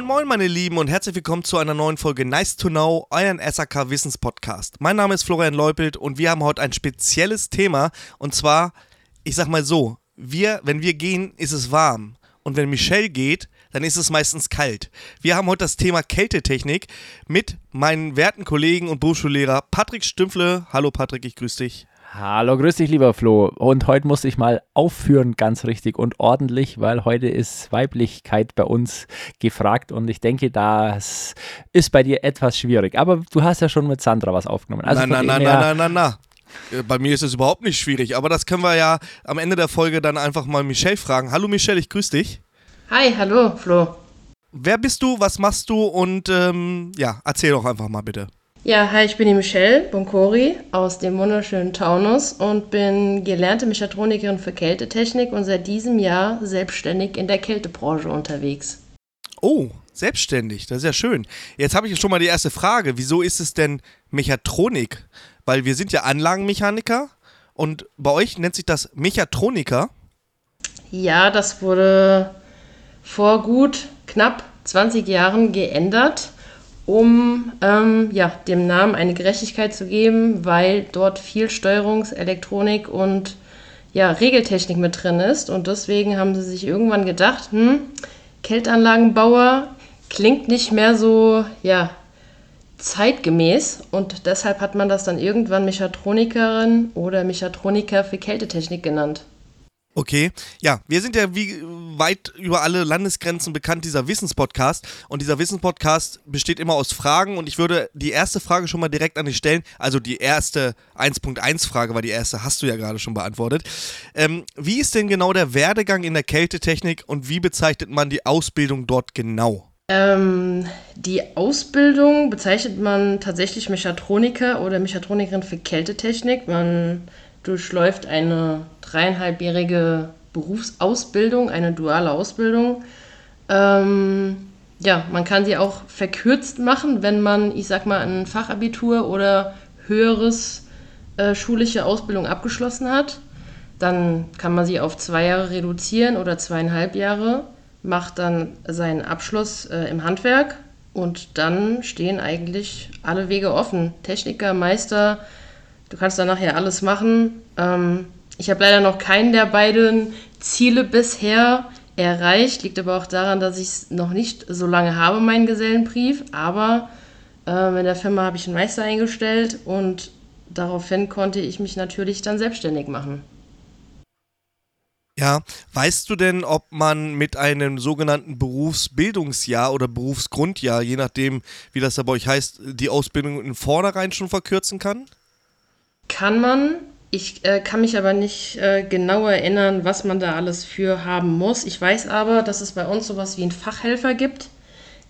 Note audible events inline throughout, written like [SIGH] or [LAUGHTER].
Moin Moin meine Lieben und herzlich willkommen zu einer neuen Folge Nice to Know, euren SAK Wissenspodcast. Mein Name ist Florian Leupelt und wir haben heute ein spezielles Thema und zwar, ich sag mal so, wir, wenn wir gehen, ist es warm und wenn Michelle geht, dann ist es meistens kalt. Wir haben heute das Thema Kältetechnik mit meinen werten Kollegen und Berufsschullehrer Patrick Stümpfle. Hallo Patrick, ich grüße dich. Hallo, grüß dich, lieber Flo. Und heute muss ich mal aufführen, ganz richtig und ordentlich, weil heute ist Weiblichkeit bei uns gefragt und ich denke, das ist bei dir etwas schwierig. Aber du hast ja schon mit Sandra was aufgenommen. Also na, na, na, na, na, na, na. Bei mir ist es überhaupt nicht schwierig, aber das können wir ja am Ende der Folge dann einfach mal Michelle fragen. Hallo Michelle, ich grüße dich. Hi, hallo Flo. Wer bist du, was machst du und ähm, ja, erzähl doch einfach mal bitte. Ja, hi, ich bin die Michelle Boncori aus dem wunderschönen Taunus und bin gelernte Mechatronikerin für Kältetechnik und seit diesem Jahr selbstständig in der Kältebranche unterwegs. Oh, selbstständig, das ist ja schön. Jetzt habe ich schon mal die erste Frage. Wieso ist es denn Mechatronik? Weil wir sind ja Anlagenmechaniker und bei euch nennt sich das Mechatroniker. Ja, das wurde vor gut knapp 20 Jahren geändert um ähm, ja, dem Namen eine Gerechtigkeit zu geben, weil dort viel Steuerungs-, Elektronik und ja, Regeltechnik mit drin ist. Und deswegen haben sie sich irgendwann gedacht, hm, Kältanlagenbauer klingt nicht mehr so ja, zeitgemäß und deshalb hat man das dann irgendwann Mechatronikerin oder Mechatroniker für Kältetechnik genannt. Okay, ja, wir sind ja wie weit über alle Landesgrenzen bekannt, dieser Wissenspodcast. Und dieser Wissenspodcast besteht immer aus Fragen. Und ich würde die erste Frage schon mal direkt an dich stellen. Also die erste 1.1-Frage war die erste, hast du ja gerade schon beantwortet. Ähm, wie ist denn genau der Werdegang in der Kältetechnik und wie bezeichnet man die Ausbildung dort genau? Ähm, die Ausbildung bezeichnet man tatsächlich Mechatroniker oder Mechatronikerin für Kältetechnik. Man durchläuft eine dreieinhalbjährige Berufsausbildung, eine duale Ausbildung. Ähm, ja, man kann sie auch verkürzt machen, wenn man, ich sag mal, ein Fachabitur oder höheres äh, schulische Ausbildung abgeschlossen hat. Dann kann man sie auf zwei Jahre reduzieren oder zweieinhalb Jahre, macht dann seinen Abschluss äh, im Handwerk und dann stehen eigentlich alle Wege offen. Techniker, Meister, Du kannst dann nachher alles machen. Ähm, ich habe leider noch keinen der beiden Ziele bisher erreicht. Liegt aber auch daran, dass ich es noch nicht so lange habe, meinen Gesellenbrief. Aber äh, in der Firma habe ich einen Meister eingestellt und daraufhin konnte ich mich natürlich dann selbstständig machen. Ja, weißt du denn, ob man mit einem sogenannten Berufsbildungsjahr oder Berufsgrundjahr, je nachdem, wie das da bei euch heißt, die Ausbildung in vornherein schon verkürzen kann? Kann man. Ich äh, kann mich aber nicht äh, genau erinnern, was man da alles für haben muss. Ich weiß aber, dass es bei uns sowas wie einen Fachhelfer gibt.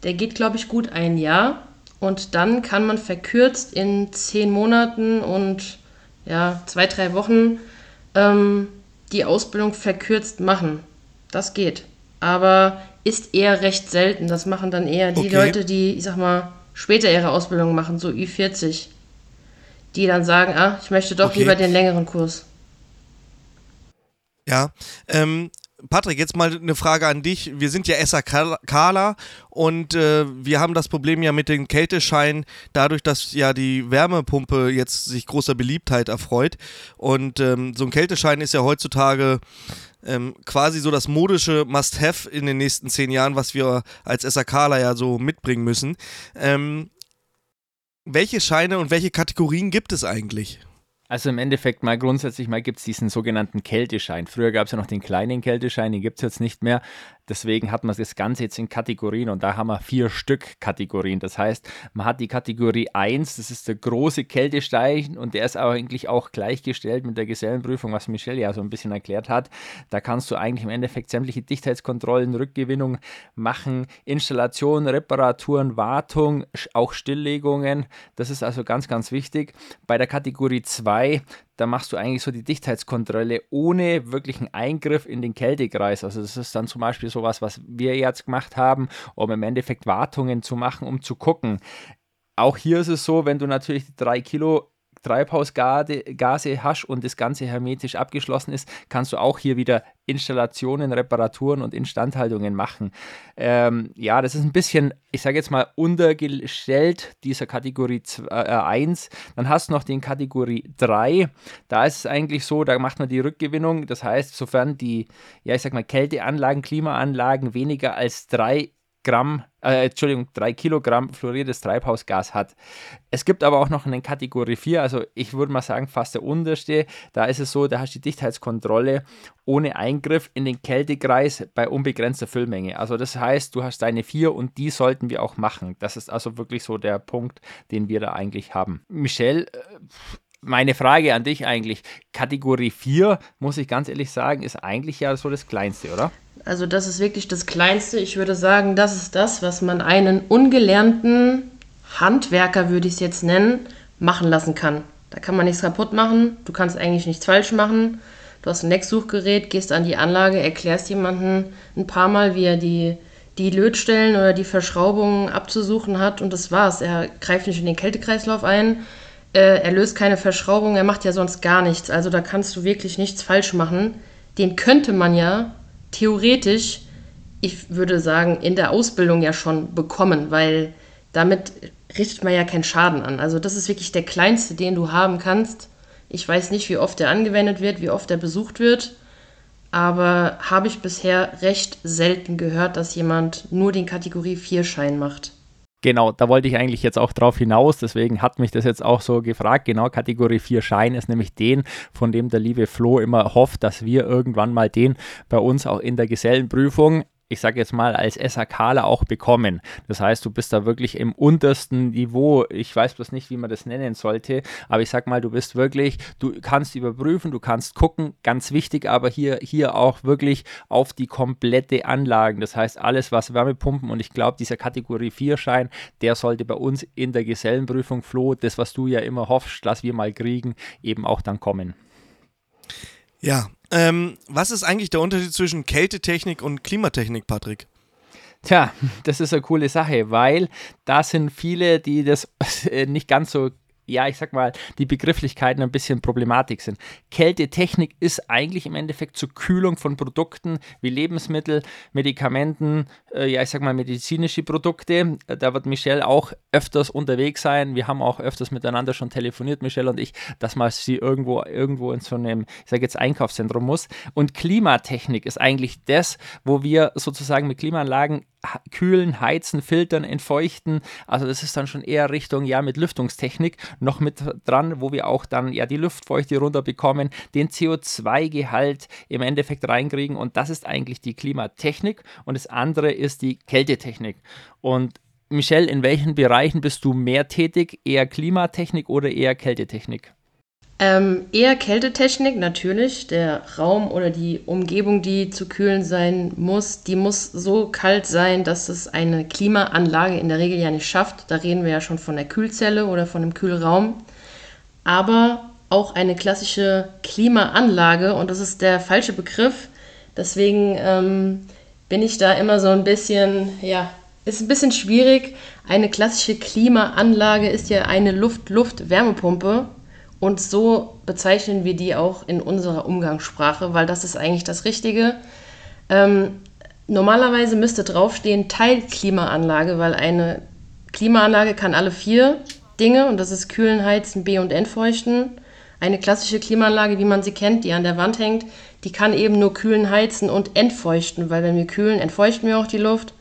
Der geht, glaube ich, gut ein Jahr. Und dann kann man verkürzt in zehn Monaten und ja, zwei, drei Wochen ähm, die Ausbildung verkürzt machen. Das geht. Aber ist eher recht selten. Das machen dann eher die okay. Leute, die, ich sag mal, später ihre Ausbildung machen, so Ü40 die dann sagen, ah, ich möchte doch okay. lieber den längeren Kurs. Ja, ähm, Patrick, jetzt mal eine Frage an dich. Wir sind ja SAKler und äh, wir haben das Problem ja mit den Kältescheinen, dadurch, dass ja die Wärmepumpe jetzt sich großer Beliebtheit erfreut. Und ähm, so ein Kälteschein ist ja heutzutage ähm, quasi so das modische Must-Have in den nächsten zehn Jahren, was wir als SAKler ja so mitbringen müssen. Ähm, welche Scheine und welche Kategorien gibt es eigentlich? Also im Endeffekt mal grundsätzlich mal gibt es diesen sogenannten Kälteschein. Früher gab es ja noch den kleinen Kälteschein, den gibt es jetzt nicht mehr. Deswegen hat man das Ganze jetzt in Kategorien und da haben wir vier Stück Kategorien. Das heißt, man hat die Kategorie 1, das ist der große Kältestein und der ist aber eigentlich auch gleichgestellt mit der Gesellenprüfung, was Michelle ja so ein bisschen erklärt hat. Da kannst du eigentlich im Endeffekt sämtliche Dichtheitskontrollen, Rückgewinnung machen, Installation, Reparaturen, Wartung, auch Stilllegungen. Das ist also ganz, ganz wichtig. Bei der Kategorie 2, da machst du eigentlich so die Dichtheitskontrolle ohne wirklichen Eingriff in den Kältekreis. Also das ist dann zum Beispiel sowas, was wir jetzt gemacht haben, um im Endeffekt Wartungen zu machen, um zu gucken. Auch hier ist es so, wenn du natürlich die drei Kilo Treibhausgase hast und das Ganze hermetisch abgeschlossen ist, kannst du auch hier wieder Installationen, Reparaturen und Instandhaltungen machen. Ähm, ja, das ist ein bisschen, ich sage jetzt mal, untergestellt dieser Kategorie 1. Äh, Dann hast du noch den Kategorie 3. Da ist es eigentlich so, da macht man die Rückgewinnung. Das heißt, sofern die, ja, ich sag mal, Kälteanlagen, Klimaanlagen weniger als drei Gramm, äh, Entschuldigung, 3 Kilogramm fluoriertes Treibhausgas hat. Es gibt aber auch noch eine Kategorie 4, also ich würde mal sagen, fast der unterste. Da ist es so, da hast du die Dichtheitskontrolle ohne Eingriff in den Kältekreis bei unbegrenzter Füllmenge. Also das heißt, du hast deine 4 und die sollten wir auch machen. Das ist also wirklich so der Punkt, den wir da eigentlich haben. Michelle, äh, meine Frage an dich eigentlich, Kategorie 4, muss ich ganz ehrlich sagen, ist eigentlich ja so das Kleinste, oder? Also das ist wirklich das Kleinste. Ich würde sagen, das ist das, was man einen ungelernten Handwerker, würde ich es jetzt nennen, machen lassen kann. Da kann man nichts kaputt machen, du kannst eigentlich nichts falsch machen. Du hast ein Lecksuchgerät, gehst an die Anlage, erklärst jemanden ein paar Mal, wie er die, die Lötstellen oder die Verschraubungen abzusuchen hat und das war's. Er greift nicht in den Kältekreislauf ein, äh, er löst keine Verschraubung, er macht ja sonst gar nichts. Also da kannst du wirklich nichts falsch machen. Den könnte man ja theoretisch, ich würde sagen, in der Ausbildung ja schon bekommen, weil damit richtet man ja keinen Schaden an. Also das ist wirklich der kleinste, den du haben kannst. Ich weiß nicht, wie oft er angewendet wird, wie oft er besucht wird, aber habe ich bisher recht selten gehört, dass jemand nur den Kategorie 4 Schein macht. Genau, da wollte ich eigentlich jetzt auch drauf hinaus, deswegen hat mich das jetzt auch so gefragt. Genau, Kategorie 4 Schein ist nämlich den, von dem der liebe Flo immer hofft, dass wir irgendwann mal den bei uns auch in der Gesellenprüfung ich sage jetzt mal, als SAKler auch bekommen. Das heißt, du bist da wirklich im untersten Niveau. Ich weiß bloß nicht, wie man das nennen sollte, aber ich sag mal, du bist wirklich, du kannst überprüfen, du kannst gucken, ganz wichtig, aber hier, hier auch wirklich auf die komplette Anlagen. Das heißt, alles, was Wärmepumpen und ich glaube, dieser Kategorie 4 Schein, der sollte bei uns in der Gesellenprüfung, Flo, das, was du ja immer hoffst, dass wir mal kriegen, eben auch dann kommen. Ja, ähm, was ist eigentlich der Unterschied zwischen Kältetechnik und Klimatechnik, Patrick? Tja, [LAUGHS] das ist eine coole Sache, weil da sind viele, die das [LAUGHS] nicht ganz so ja, ich sag mal, die Begrifflichkeiten ein bisschen Problematik sind. Kältetechnik ist eigentlich im Endeffekt zur Kühlung von Produkten wie Lebensmittel, Medikamenten, äh, ja, ich sag mal, medizinische Produkte. Da wird Michelle auch öfters unterwegs sein. Wir haben auch öfters miteinander schon telefoniert, Michelle und ich, dass man sie irgendwo, irgendwo in so einem, ich sage jetzt, Einkaufszentrum muss. Und Klimatechnik ist eigentlich das, wo wir sozusagen mit Klimaanlagen kühlen, heizen, filtern, entfeuchten. Also das ist dann schon eher Richtung, ja, mit Lüftungstechnik noch mit dran, wo wir auch dann ja die Luftfeuchte runterbekommen, den CO2-Gehalt im Endeffekt reinkriegen und das ist eigentlich die Klimatechnik und das andere ist die Kältetechnik. Und Michelle, in welchen Bereichen bist du mehr tätig? Eher Klimatechnik oder eher Kältetechnik? Ähm, eher Kältetechnik natürlich. Der Raum oder die Umgebung, die zu kühlen sein muss, die muss so kalt sein, dass es eine Klimaanlage in der Regel ja nicht schafft. Da reden wir ja schon von der Kühlzelle oder von einem Kühlraum. Aber auch eine klassische Klimaanlage, und das ist der falsche Begriff. Deswegen ähm, bin ich da immer so ein bisschen, ja, ist ein bisschen schwierig. Eine klassische Klimaanlage ist ja eine Luft-Luft-Wärmepumpe und so bezeichnen wir die auch in unserer Umgangssprache, weil das ist eigentlich das Richtige. Ähm, normalerweise müsste draufstehen Teilklimaanlage, weil eine Klimaanlage kann alle vier Dinge, und das ist Kühlen, Heizen, B- und Entfeuchten. Eine klassische Klimaanlage, wie man sie kennt, die an der Wand hängt, die kann eben nur kühlen, heizen und entfeuchten, weil wenn wir kühlen, entfeuchten wir auch die Luft.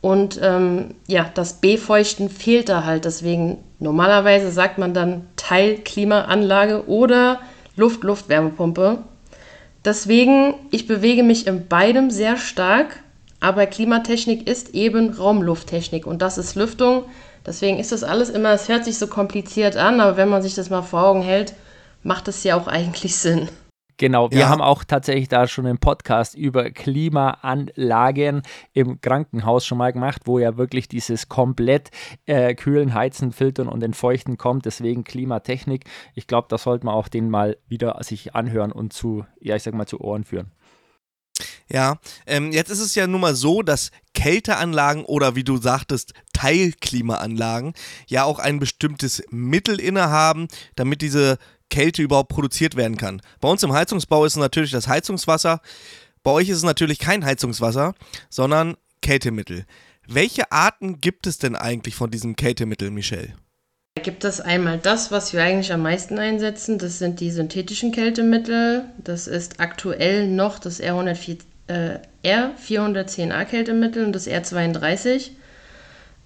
Und ähm, ja, das Befeuchten fehlt da halt. Deswegen normalerweise sagt man dann Teilklimaanlage oder Luft-Luft-Wärmepumpe. Deswegen, ich bewege mich in beidem sehr stark, aber Klimatechnik ist eben Raumlufttechnik und das ist Lüftung. Deswegen ist das alles immer, es hört sich so kompliziert an, aber wenn man sich das mal vor Augen hält, macht es ja auch [LAUGHS] eigentlich Sinn. Genau, wir ja. haben auch tatsächlich da schon einen Podcast über Klimaanlagen im Krankenhaus schon mal gemacht, wo ja wirklich dieses komplett äh, Kühlen, Heizen, Filtern und Entfeuchten kommt. Deswegen Klimatechnik. Ich glaube, da sollte man auch den mal wieder sich anhören und zu, ja, ich sag mal, zu Ohren führen. Ja, ähm, jetzt ist es ja nun mal so, dass Kälteanlagen oder wie du sagtest, Teilklimaanlagen ja auch ein bestimmtes Mittel innehaben, damit diese Kälte überhaupt produziert werden kann. Bei uns im Heizungsbau ist es natürlich das Heizungswasser. Bei euch ist es natürlich kein Heizungswasser, sondern Kältemittel. Welche Arten gibt es denn eigentlich von diesem Kältemittel, Michelle? Gibt es einmal das, was wir eigentlich am meisten einsetzen. Das sind die synthetischen Kältemittel. Das ist aktuell noch das R104, äh, R410A Kältemittel und das R32.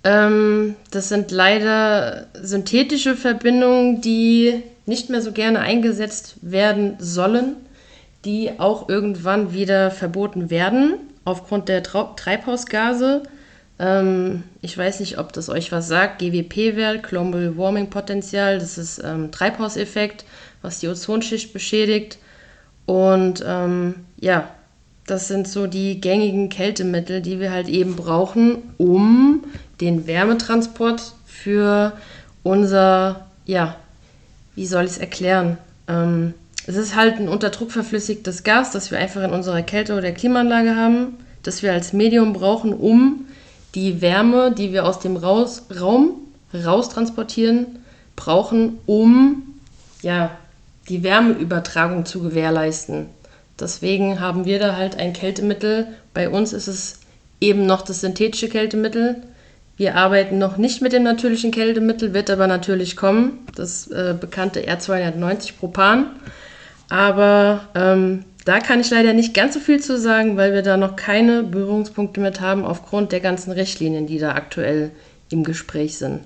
Ähm, das sind leider synthetische Verbindungen, die nicht mehr so gerne eingesetzt werden sollen, die auch irgendwann wieder verboten werden aufgrund der Trau Treibhausgase. Ähm, ich weiß nicht, ob das euch was sagt. GWP-Wert, Global Warming Potential, das ist ähm, Treibhauseffekt, was die Ozonschicht beschädigt. Und ähm, ja, das sind so die gängigen Kältemittel, die wir halt eben brauchen, um den Wärmetransport für unser, ja, wie soll ich es erklären? Ähm, es ist halt ein unter Druck verflüssigtes Gas, das wir einfach in unserer Kälte- oder Klimaanlage haben, das wir als Medium brauchen, um die Wärme, die wir aus dem Raus Raum raustransportieren, brauchen, um ja, die Wärmeübertragung zu gewährleisten. Deswegen haben wir da halt ein Kältemittel. Bei uns ist es eben noch das synthetische Kältemittel. Wir arbeiten noch nicht mit dem natürlichen Kältemittel, wird aber natürlich kommen. Das äh, bekannte R290 Propan. Aber ähm, da kann ich leider nicht ganz so viel zu sagen, weil wir da noch keine Berührungspunkte mit haben, aufgrund der ganzen Richtlinien, die da aktuell im Gespräch sind.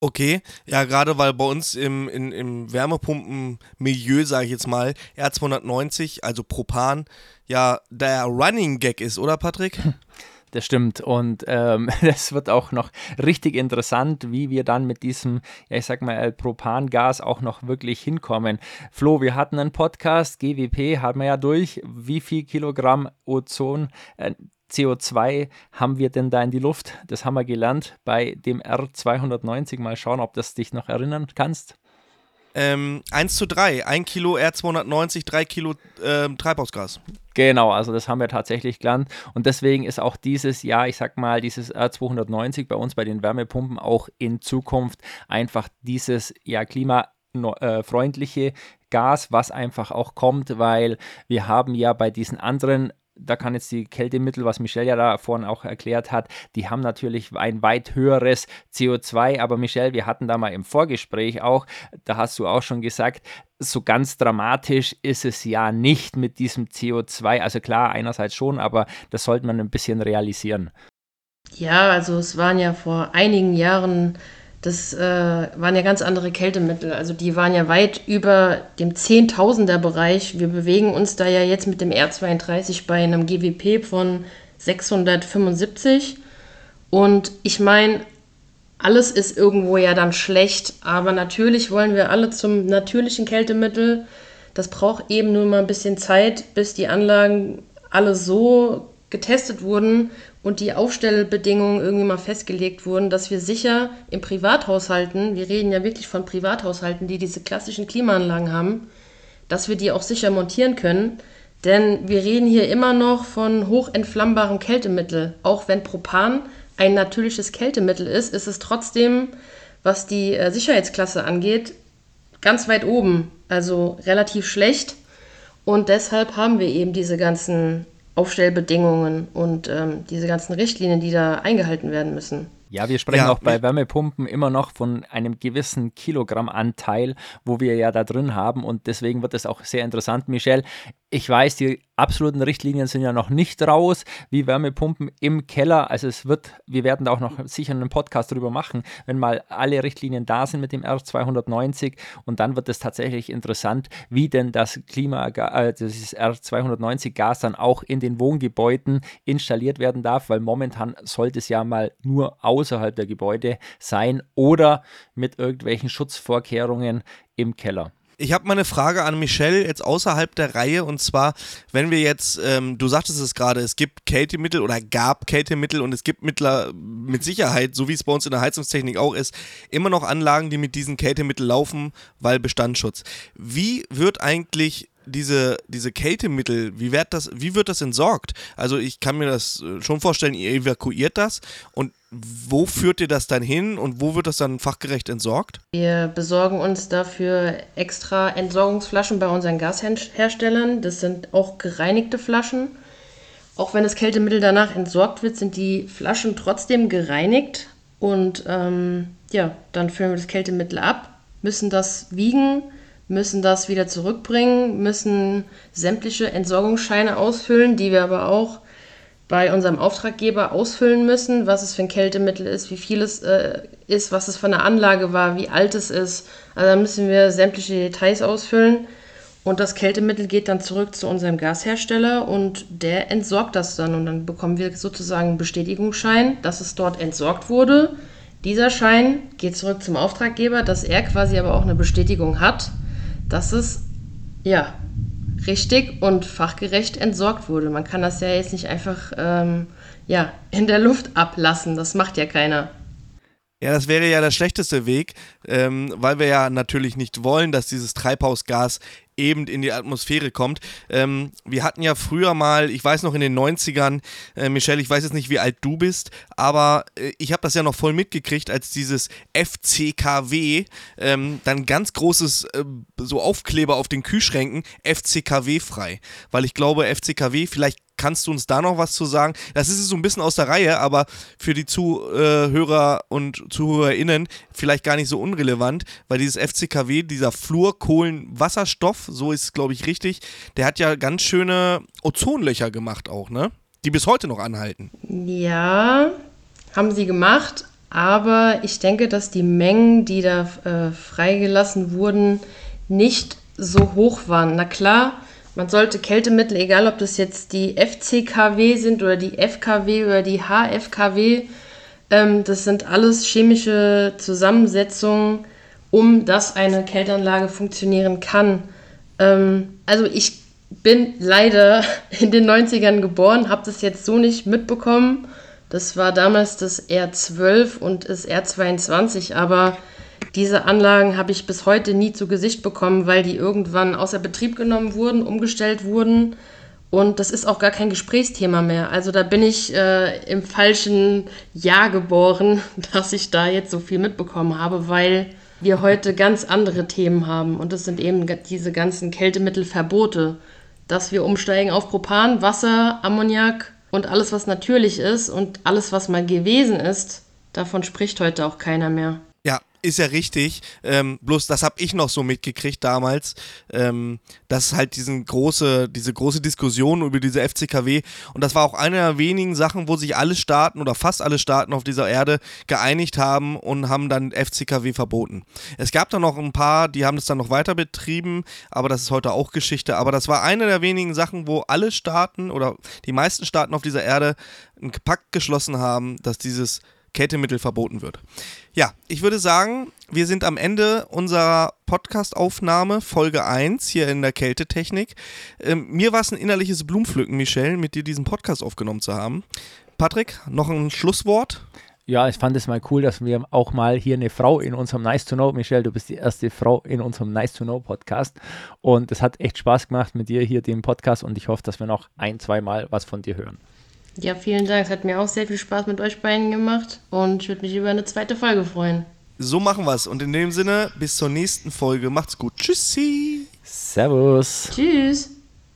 Okay, ja, gerade weil bei uns im, in, im Wärmepumpenmilieu, sage ich jetzt mal, R290, also Propan, ja der Running Gag ist, oder Patrick? [LAUGHS] Das stimmt. Und ähm, [LAUGHS] das wird auch noch richtig interessant, wie wir dann mit diesem, ja, ich sag mal, Propangas auch noch wirklich hinkommen. Flo, wir hatten einen Podcast, GWP haben wir ja durch. Wie viel Kilogramm Ozon, äh, CO2 haben wir denn da in die Luft? Das haben wir gelernt bei dem R290. Mal schauen, ob das dich noch erinnern kannst. Ähm, 1 zu 3, 1 Kilo R290, 3 Kilo äh, Treibhausgas. Genau, also das haben wir tatsächlich gelernt. Und deswegen ist auch dieses Jahr, ich sag mal, dieses R290 bei uns bei den Wärmepumpen auch in Zukunft einfach dieses ja klimafreundliche Gas, was einfach auch kommt, weil wir haben ja bei diesen anderen da kann jetzt die Kältemittel, was Michelle ja da vorhin auch erklärt hat, die haben natürlich ein weit höheres CO2. Aber Michelle, wir hatten da mal im Vorgespräch auch, da hast du auch schon gesagt, so ganz dramatisch ist es ja nicht mit diesem CO2. Also klar, einerseits schon, aber das sollte man ein bisschen realisieren. Ja, also es waren ja vor einigen Jahren das äh, waren ja ganz andere Kältemittel. Also die waren ja weit über dem Zehntausender-Bereich. Wir bewegen uns da ja jetzt mit dem R32 bei einem GWP von 675. Und ich meine, alles ist irgendwo ja dann schlecht, aber natürlich wollen wir alle zum natürlichen Kältemittel. Das braucht eben nur mal ein bisschen Zeit, bis die Anlagen alle so getestet wurden und die Aufstellbedingungen irgendwie mal festgelegt wurden, dass wir sicher in Privathaushalten, wir reden ja wirklich von Privathaushalten, die diese klassischen Klimaanlagen haben, dass wir die auch sicher montieren können. Denn wir reden hier immer noch von hochentflammbarem Kältemittel. Auch wenn Propan ein natürliches Kältemittel ist, ist es trotzdem, was die äh, Sicherheitsklasse angeht, ganz weit oben. Also relativ schlecht. Und deshalb haben wir eben diese ganzen Aufstellbedingungen und ähm, diese ganzen Richtlinien, die da eingehalten werden müssen. Ja, wir sprechen ja, auch bei Wärmepumpen immer noch von einem gewissen Kilogrammanteil, wo wir ja da drin haben und deswegen wird es auch sehr interessant, Michelle. Ich weiß, die absoluten Richtlinien sind ja noch nicht raus, wie Wärmepumpen im Keller. Also es wird, wir werden da auch noch sicher einen Podcast drüber machen, wenn mal alle Richtlinien da sind mit dem R290 und dann wird es tatsächlich interessant, wie denn das Klima, äh, dieses R290 Gas dann auch in den Wohngebäuden installiert werden darf, weil momentan sollte es ja mal nur außerhalb der Gebäude sein oder mit irgendwelchen Schutzvorkehrungen im Keller. Ich habe mal eine Frage an Michelle jetzt außerhalb der Reihe und zwar, wenn wir jetzt, ähm, du sagtest es gerade, es gibt Kältemittel oder gab Kältemittel und es gibt mittler, mit Sicherheit, so wie es bei uns in der Heizungstechnik auch ist, immer noch Anlagen, die mit diesen Kältemitteln laufen, weil Bestandsschutz. Wie wird eigentlich diese, diese Kältemittel, wie wird, das, wie wird das entsorgt? Also ich kann mir das äh, schon vorstellen, ihr evakuiert das und wo führt ihr das dann hin und wo wird das dann fachgerecht entsorgt? Wir besorgen uns dafür extra Entsorgungsflaschen bei unseren Gasherstellern. Das sind auch gereinigte Flaschen. Auch wenn das Kältemittel danach entsorgt wird, sind die Flaschen trotzdem gereinigt. Und ähm, ja, dann füllen wir das Kältemittel ab, müssen das wiegen, müssen das wieder zurückbringen, müssen sämtliche Entsorgungsscheine ausfüllen, die wir aber auch bei unserem Auftraggeber ausfüllen müssen, was es für ein Kältemittel ist, wie viel es äh, ist, was es von der Anlage war, wie alt es ist. Also da müssen wir sämtliche Details ausfüllen. Und das Kältemittel geht dann zurück zu unserem Gashersteller und der entsorgt das dann. Und dann bekommen wir sozusagen einen Bestätigungsschein, dass es dort entsorgt wurde. Dieser Schein geht zurück zum Auftraggeber, dass er quasi aber auch eine Bestätigung hat, dass es ja richtig und fachgerecht entsorgt wurde. Man kann das ja jetzt nicht einfach ähm, ja, in der Luft ablassen. Das macht ja keiner. Ja, das wäre ja der schlechteste Weg, ähm, weil wir ja natürlich nicht wollen, dass dieses Treibhausgas eben in die Atmosphäre kommt. Ähm, wir hatten ja früher mal, ich weiß noch in den 90ern, äh, Michelle, ich weiß jetzt nicht, wie alt du bist, aber äh, ich habe das ja noch voll mitgekriegt, als dieses FCKW, ähm, dann ganz großes äh, so Aufkleber auf den Kühlschränken, FCKW frei. Weil ich glaube, FCKW, vielleicht Kannst du uns da noch was zu sagen? Das ist so ein bisschen aus der Reihe, aber für die Zuhörer und ZuhörerInnen vielleicht gar nicht so unrelevant, weil dieses FCKW, dieser Fluorkohlenwasserstoff, so ist es glaube ich richtig, der hat ja ganz schöne Ozonlöcher gemacht auch, ne? Die bis heute noch anhalten. Ja, haben sie gemacht, aber ich denke, dass die Mengen, die da äh, freigelassen wurden, nicht so hoch waren. Na klar, man sollte Kältemittel, egal ob das jetzt die FCKW sind oder die FKW oder die HFKW, ähm, das sind alles chemische Zusammensetzungen, um dass eine Kälteanlage funktionieren kann. Ähm, also ich bin leider [LAUGHS] in den 90ern geboren, habe das jetzt so nicht mitbekommen. Das war damals das R12 und das R22, aber diese Anlagen habe ich bis heute nie zu Gesicht bekommen, weil die irgendwann außer Betrieb genommen wurden, umgestellt wurden. Und das ist auch gar kein Gesprächsthema mehr. Also da bin ich äh, im falschen Jahr geboren, [LAUGHS] dass ich da jetzt so viel mitbekommen habe, weil wir heute ganz andere Themen haben. Und das sind eben diese ganzen Kältemittelverbote, dass wir umsteigen auf Propan, Wasser, Ammoniak und alles, was natürlich ist und alles, was mal gewesen ist. Davon spricht heute auch keiner mehr ist ja richtig. Ähm, bloß das habe ich noch so mitgekriegt damals, ähm, dass halt diesen große, diese große Diskussion über diese FCKW und das war auch eine der wenigen Sachen, wo sich alle Staaten oder fast alle Staaten auf dieser Erde geeinigt haben und haben dann FCKW verboten. Es gab dann noch ein paar, die haben es dann noch weiter betrieben, aber das ist heute auch Geschichte. Aber das war eine der wenigen Sachen, wo alle Staaten oder die meisten Staaten auf dieser Erde einen Pakt geschlossen haben, dass dieses Kältemittel verboten wird. Ja, ich würde sagen, wir sind am Ende unserer Podcast-Aufnahme, Folge 1 hier in der Kältetechnik. Ähm, mir war es ein innerliches Blumenpflücken, Michelle, mit dir diesen Podcast aufgenommen zu haben. Patrick, noch ein Schlusswort? Ja, ich fand es mal cool, dass wir auch mal hier eine Frau in unserem Nice to Know, Michelle, du bist die erste Frau in unserem Nice to Know Podcast. Und es hat echt Spaß gemacht mit dir hier den Podcast und ich hoffe, dass wir noch ein, zwei Mal was von dir hören. Ja, vielen Dank. Es hat mir auch sehr viel Spaß mit euch beiden gemacht und ich würde mich über eine zweite Folge freuen. So machen wir es. Und in dem Sinne, bis zur nächsten Folge. Macht's gut. Tschüssi. Servus. Tschüss.